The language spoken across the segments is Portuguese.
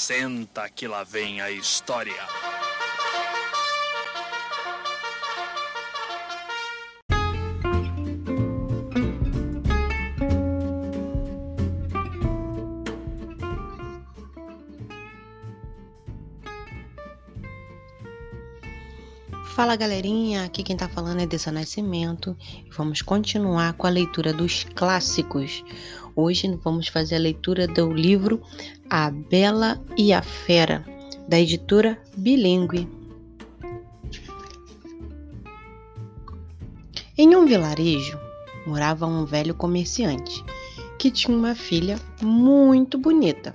Senta que lá vem a história. Fala galerinha, aqui quem tá falando é Dessa Nascimento vamos continuar com a leitura dos clássicos. Hoje vamos fazer a leitura do livro A Bela e a Fera, da editora Bilingue. Em um vilarejo morava um velho comerciante que tinha uma filha muito bonita.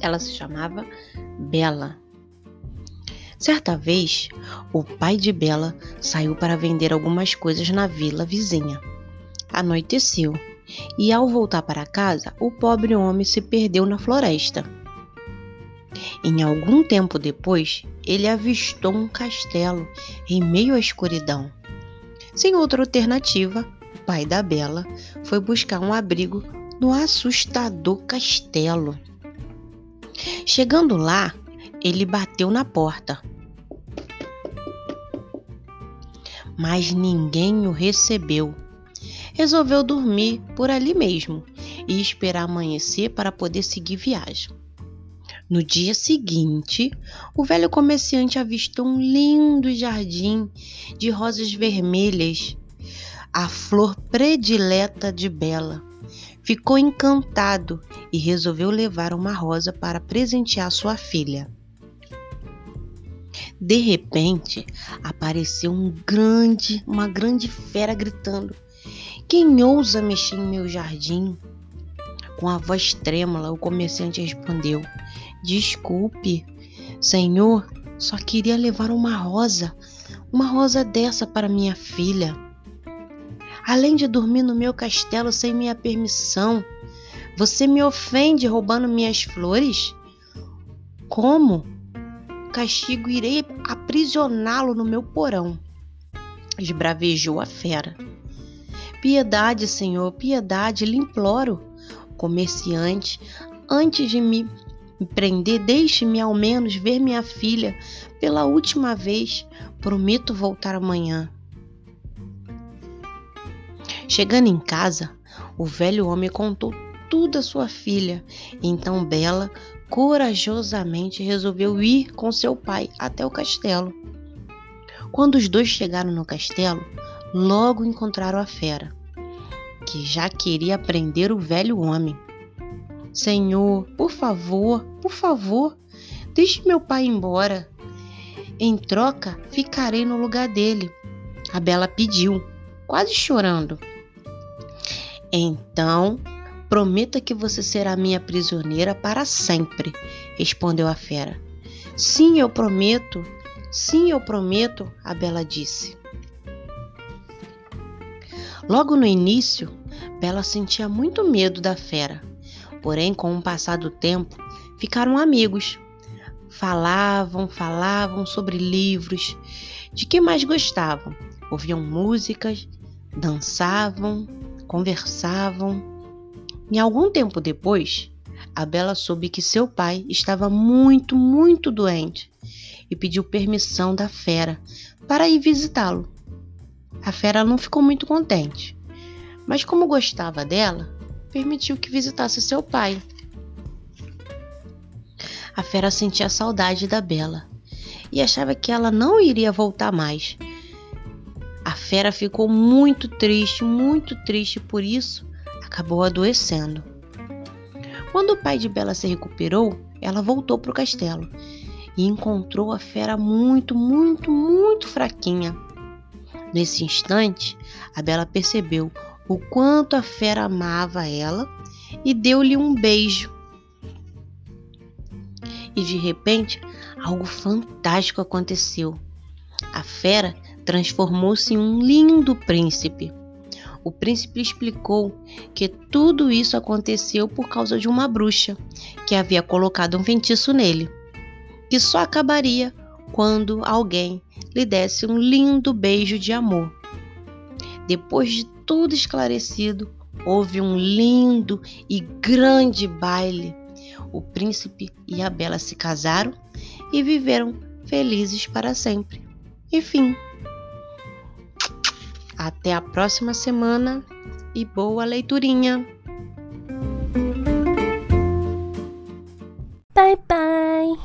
Ela se chamava Bela. Certa vez, o pai de Bela saiu para vender algumas coisas na vila vizinha. Anoiteceu e, ao voltar para casa, o pobre homem se perdeu na floresta. Em algum tempo depois, ele avistou um castelo em meio à escuridão. Sem outra alternativa, o pai da Bela foi buscar um abrigo no assustador castelo. Chegando lá, ele bateu na porta. Mas ninguém o recebeu. Resolveu dormir por ali mesmo e esperar amanhecer para poder seguir viagem. No dia seguinte, o velho comerciante avistou um lindo jardim de rosas vermelhas, a flor predileta de Bela. Ficou encantado e resolveu levar uma rosa para presentear sua filha. De repente, apareceu um grande, uma grande fera gritando: Quem ousa mexer em meu jardim? Com a voz trêmula, o comerciante respondeu: Desculpe, senhor, só queria levar uma rosa, uma rosa dessa para minha filha. Além de dormir no meu castelo sem minha permissão, você me ofende roubando minhas flores? Como? Castigo irei aprisioná-lo no meu porão. Esbravejou a fera. Piedade, senhor, piedade, lhe imploro. Comerciante, antes de me prender, deixe-me ao menos ver minha filha pela última vez. Prometo voltar amanhã. Chegando em casa, o velho homem contou tudo à sua filha. Então Bela corajosamente resolveu ir com seu pai até o castelo. Quando os dois chegaram no castelo, logo encontraram a fera, que já queria prender o velho homem. Senhor, por favor, por favor, deixe meu pai embora. Em troca, ficarei no lugar dele. A Bela pediu, quase chorando. Então, prometa que você será minha prisioneira para sempre, respondeu a fera. Sim, eu prometo. Sim, eu prometo, a Bela disse. Logo no início, Bela sentia muito medo da fera. Porém, com o passar do tempo, ficaram amigos. Falavam, falavam sobre livros, de que mais gostavam. Ouviam músicas, dançavam, conversavam. E algum tempo depois, a Bela soube que seu pai estava muito, muito doente e pediu permissão da fera para ir visitá-lo. A fera não ficou muito contente, mas como gostava dela, permitiu que visitasse seu pai. A fera sentia saudade da Bela e achava que ela não iria voltar mais, a fera ficou muito triste, muito triste por isso, acabou adoecendo. Quando o pai de Bela se recuperou, ela voltou para o castelo e encontrou a fera muito, muito, muito fraquinha. Nesse instante, a Bela percebeu o quanto a fera amava ela e deu-lhe um beijo. E de repente, algo fantástico aconteceu. A fera transformou-se em um lindo príncipe. O príncipe explicou que tudo isso aconteceu por causa de uma bruxa que havia colocado um feitiço nele, que só acabaria quando alguém lhe desse um lindo beijo de amor. Depois de tudo esclarecido, houve um lindo e grande baile O príncipe e a bela se casaram e viveram felizes para sempre. Enfim. Até a próxima semana e boa leiturinha!